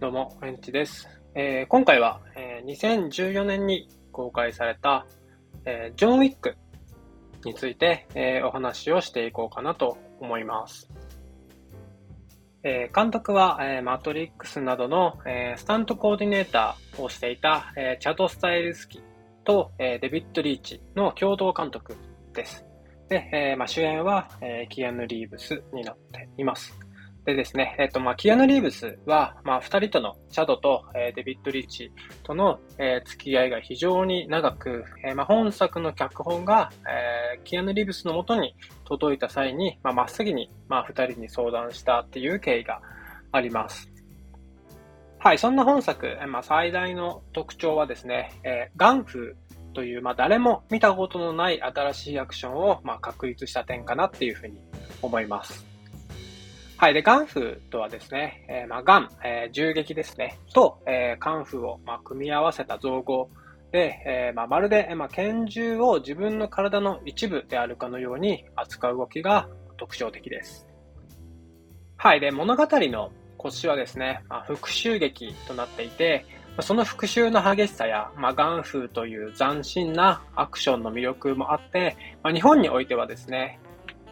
どうも、フレンチです。えー、今回は、えー、2014年に公開された、えー、ジョン・ウィックについて、え、お話をしていこうかなと思います。え、監督は、え、マトリックスなどの、え、スタントコーディネーターをしていた、え、チャド・スタイルスキーと、え、デビッド・リーチの共同監督です。で、えまあ、主演は、えー、キアヌ・リーブスになっています。でですね、えっ、と、まあ、キアヌ・リーブスは、まあ、二人との、チャドと、えー、デビッド・リーチとの、えー、付き合いが非常に長く、えー、まあ、本作の脚本が、えー、キアヌ・リーブスのもとに届いた際に、まあ、真っ先に、まあ、二人に相談したっていう経緯があります。はい、そんな本作え、まあ、最大の特徴はですね、えー、ガンフという、まあ、誰も見たことのない新しいアクションを、まあ、確立した点かなっていうふうに思います。はい。で、ガンフーとはですね、えー、まあ、ガン、えー、銃撃ですね、と、えー、カンフーを、まあ、組み合わせた造語で、え、まあ、まるで、まあ、拳銃を自分の体の一部であるかのように扱う動きが特徴的です。はい。で、物語の腰はですね、まあ、復讐劇となっていて、その復讐の激しさや、まあ、ガンフーという斬新なアクションの魅力もあって、まあ、日本においてはですね、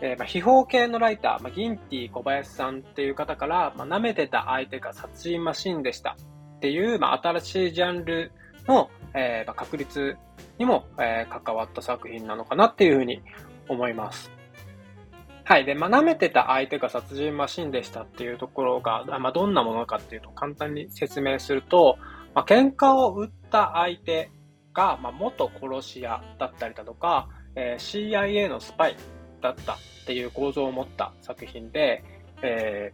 えー、まあ、秘宝系のライター、まあ、ギンティ小林さんっていう方から、まあ、舐めてた相手が殺人マシンでしたっていう、まあ、新しいジャンルの、えー、まあ、確立にも、えー、関わった作品なのかなっていうふうに思います。はい。で、まあ、舐めてた相手が殺人マシンでしたっていうところが、まあ、どんなものかっていうと簡単に説明すると、まあ、喧嘩を売った相手が、まあ、元殺し屋だったりだとか、えー、CIA のスパイだったっていう構造を持った作品で、え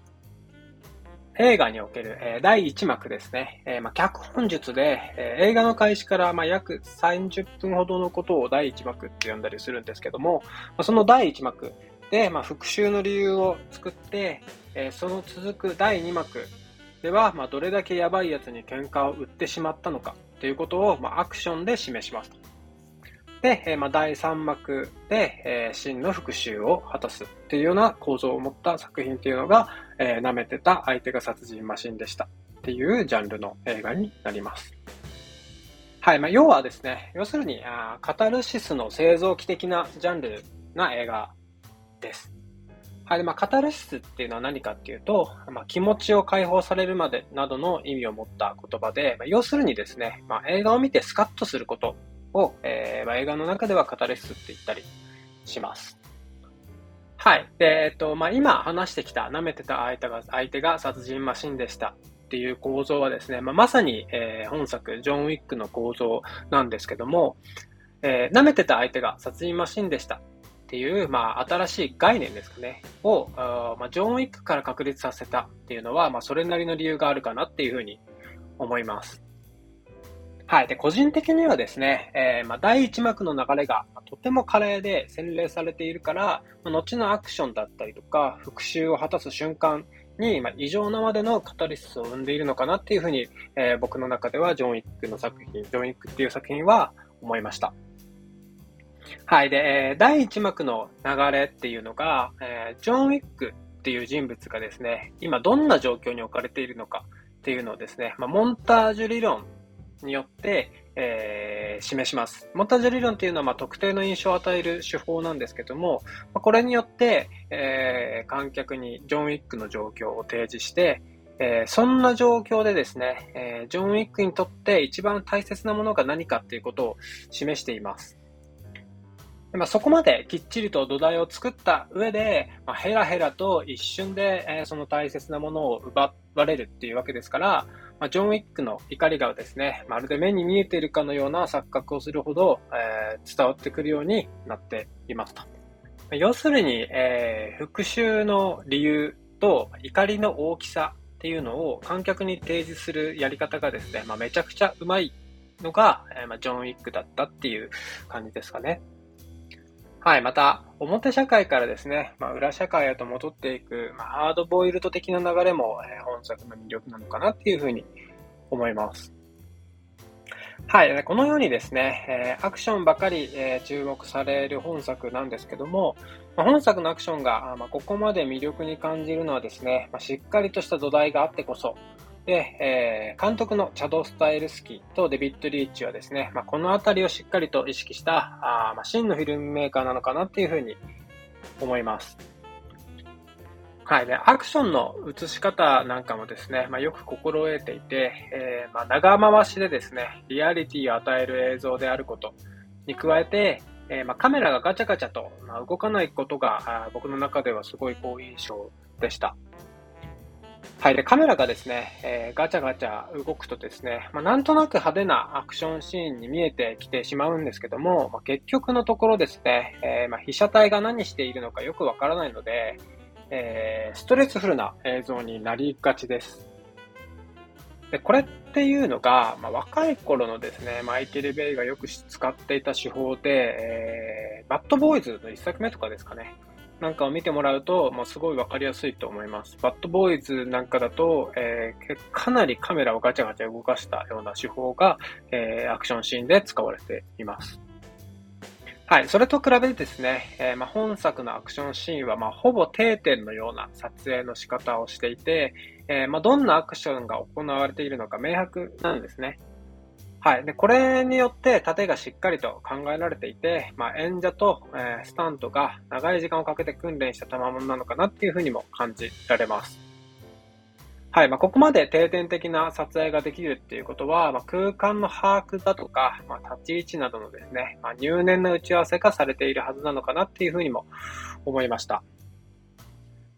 ー、映画における、えー、第1幕ですね、えーまあ、脚本術で、え、映画の開始から、まあ、約30分ほどのことを第1幕って呼んだりするんですけども、まあ、その第1幕で、ま、復讐の理由を作って、え、その続く第2幕では、ま、どれだけやばいやつに喧嘩を売ってしまったのかということを、ま、アクションで示しますと。で、えー、まあ、第3幕で、えー、真の復讐を果たすっていうような構造を持った作品っていうのが、えー、舐めてた相手が殺人マシンでしたっていうジャンルの映画になります。はい、まあ、要はですね、要するにあカタルシスの製造機的なジャンルな映画です。はい、まあ、カタルシスっていうのは何かっていうと、まあ、気持ちを解放されるまでなどの意味を持った言葉で、まあ、要するにですね、まあ、映画を見てスカッとすることを、えー、ま、映画の中ではカタレスって言ったりします。はい。で、えっと、まあ、今話してきた舐めてた相手が、相手が殺人マシンでしたっていう構造はですね、まあ、まさに、えー、本作、ジョン・ウィックの構造なんですけども、えー、舐めてた相手が殺人マシンでしたっていう、まあ、新しい概念ですかね、を、まあ、ジョン・ウィックから確立させたっていうのは、まあ、それなりの理由があるかなっていうふうに思います。はい。で、個人的にはですね、えー、まあ、第1幕の流れがとても華麗で洗練されているから、まあ、後のアクションだったりとか、復讐を果たす瞬間に、ま、異常なまでのカタリスを生んでいるのかなっていうふうに、えー、僕の中ではジョン・ウィックの作品、ジョン・ウィックっていう作品は思いました。はい。で、えー、第1幕の流れっていうのが、えー、ジョン・ウィックっていう人物がですね、今どんな状況に置かれているのかっていうのをですね、まあ、モンタージュ理論によって、えー、示します。モンタージュ理論というのは、まあ、特定の印象を与える手法なんですけども、ま、これによって、えー、観客にジョン・ウィックの状況を提示して、えー、そんな状況でですね、え、ジョン・ウィックにとって一番大切なものが何かっていうことを示しています。まあ、そこまできっちりと土台を作った上で、まあ、ヘラヘラと一瞬で、えー、その大切なものを奪われるっていうわけですから、まあ、ジョン・ウィックの怒りがですね、まるで目に見えているかのような錯覚をするほど、えー、伝わってくるようになっていますと。要するに、えー、復讐の理由と怒りの大きさっていうのを観客に提示するやり方がですね、まあ、めちゃくちゃうまいのが、えーまあ、ジョン・ウィックだったっていう感じですかね。はい、また、表社会からですね、まあ、裏社会へと戻っていく、まあ、ハードボイルド的な流れも、えー、本作の魅力なのかなっていうふうに思います。はい、このようにですね、えー、アクションばかり、えー、注目される本作なんですけども、まあ、本作のアクションが、まあ、ここまで魅力に感じるのはですね、まあ、しっかりとした土台があってこそで、えー、監督のチャド・スタイルスキーとデビッド・リーチはですね、まあ、このあたりをしっかりと意識したあ、まあ、真のフィルムメーカーなのかなっていうふうに思います。はい。で、アクションの映し方なんかもですね、まあ、よく心得ていて、えー、まあ、長回しでですね、リアリティを与える映像であることに加えて、えー、まあ、カメラがガチャガチャと、ま動かないことが僕の中ではすごい好印象でした。はい。で、カメラがですね、えー、ガチャガチャ動くとですね、まあ、なんとなく派手なアクションシーンに見えてきてしまうんですけども、まあ、結局のところですね、えー、まあ、被写体が何しているのかよくわからないので、えー、ストレスフルな映像になりがちです。で、これっていうのが、ま、若い頃のですね、マイケル・ベイがよく使っていた手法で、え、バッドボーイズの一作目とかですかね。なんかを見てもらうと、まあ、すごいわかりやすいと思います。バッドボーイズなんかだと、えー、かなりカメラをガチャガチャ動かしたような手法が、えー、アクションシーンで使われています。はい。それと比べてですね、えー、まあ、本作のアクションシーンは、まあ、ほぼ定点のような撮影の仕方をしていて、えー、まあ、どんなアクションが行われているのか明白なんですね。はい。で、これによって盾がしっかりと考えられていて、まあ、演者と、えー、スタントが長い時間をかけて訓練した賜物なのかなっていうふうにも感じられます。はい。まあ、ここまで定点的な撮影ができるっていうことは、まあ、空間の把握だとか、まあ、立ち位置などのですね、まあ、入念な打ち合わせがされているはずなのかなっていうふうにも思いました。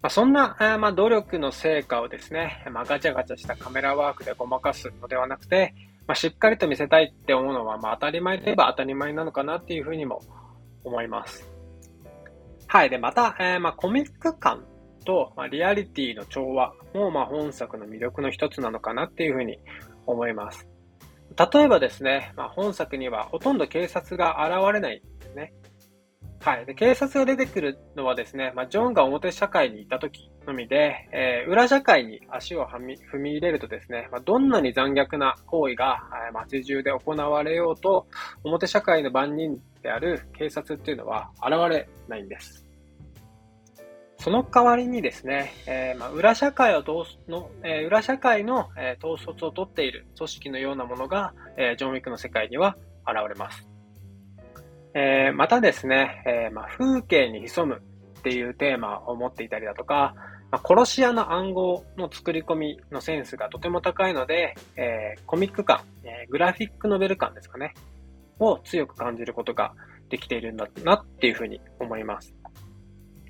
ま、そんな、え、ま、努力の成果をですね、ま、ガチャガチャしたカメラワークでごまかすのではなくて、まあ、しっかりと見せたいって思うのは、まあ、当たり前といえば当たり前なのかなっていうふうにも思います。はい。で、また、えー、まあ、コミック感と、まあ、リアリティの調和も、まあ、本作の魅力の一つなのかなっていうふうに思います。例えばですね、まあ、本作にはほとんど警察が現れない。はい。で、警察が出てくるのはですね、まあ、ジョンが表社会にいた時のみで、えー、裏社会に足を踏み入れるとですね、まあ、どんなに残虐な行為が、えー、街中で行われようと、表社会の番人である警察っていうのは現れないんです。その代わりにですね、えー、まあ、裏社会を通すの、えー、裏社会の、えー、統率を取っている組織のようなものが、えジョンウィックの世界には現れます。えー、またですね、えー、まあ、風景に潜むっていうテーマを持っていたりだとか、まあ、殺し屋の暗号の作り込みのセンスがとても高いので、えー、コミック感、えグラフィックノベル感ですかね、を強く感じることができているんだなっていうふうに思います。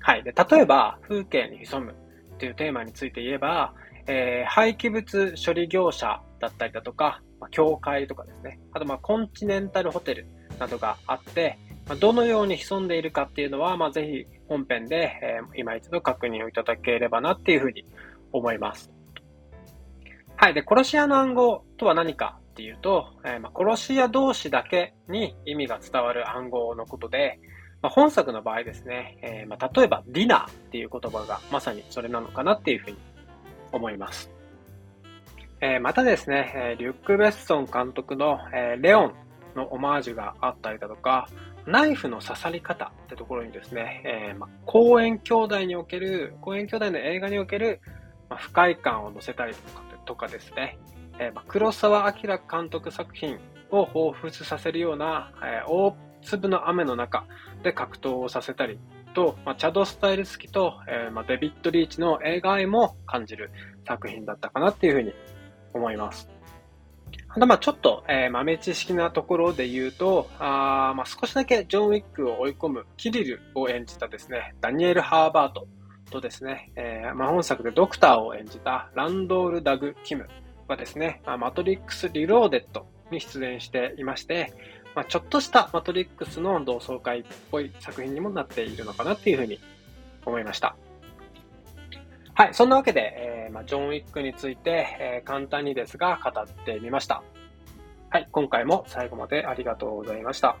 はい。で、例えば、風景に潜むっていうテーマについて言えば、え、廃棄物処理業者だったりだとか、まあ、教会とかですね。あと、まあ、コンチネンタルホテルなどがあって、まどのように潜んでいるかっていうのは、まあ、ぜひ本編で、えー、今一度確認をいただければなっていうふうに思います。はい。で、殺し屋の暗号とは何かっていうと、えー、まあ、殺し屋同士だけに意味が伝わる暗号のことで、まあ、本作の場合ですね、えー、まあ、例えばディナーっていう言葉がまさにそれなのかなっていうふうに思います。えー、またですね、えリュック・ベッソン監督の、えレオンのオマージュがあったりだとか、ナイフの刺さり方ってところにですね、えー、ま公園兄弟における、公園兄弟の映画における、ま不快感を乗せたりとかとかですね、えー、ま黒澤明監督作品を彷彿させるような、えー、大粒の雨の中で格闘をさせたりと、まあ、チャド・スタイル好きと、えー、まあ、デビッド・リーチの映画愛も感じる作品だったかなっていうふうに思います。あと、まあちょっと、えー、豆知識なところで言うと、あまあ少しだけジョン・ウィックを追い込むキリルを演じたですね、ダニエル・ハーバートとですね、えー、まあ本作でドクターを演じたランドール・ダグ・キムはですね、まあ、マトリックス・リローデッドに出演していまして、まあ、ちょっとしたマトリックスの同窓会っぽい作品にもなっているのかなっていうふうに思いました。はい、そんなわけで、えー、まあ、ジョン・ウィックについて、えー、簡単にですが語ってみました。はい、今回も最後までありがとうございました。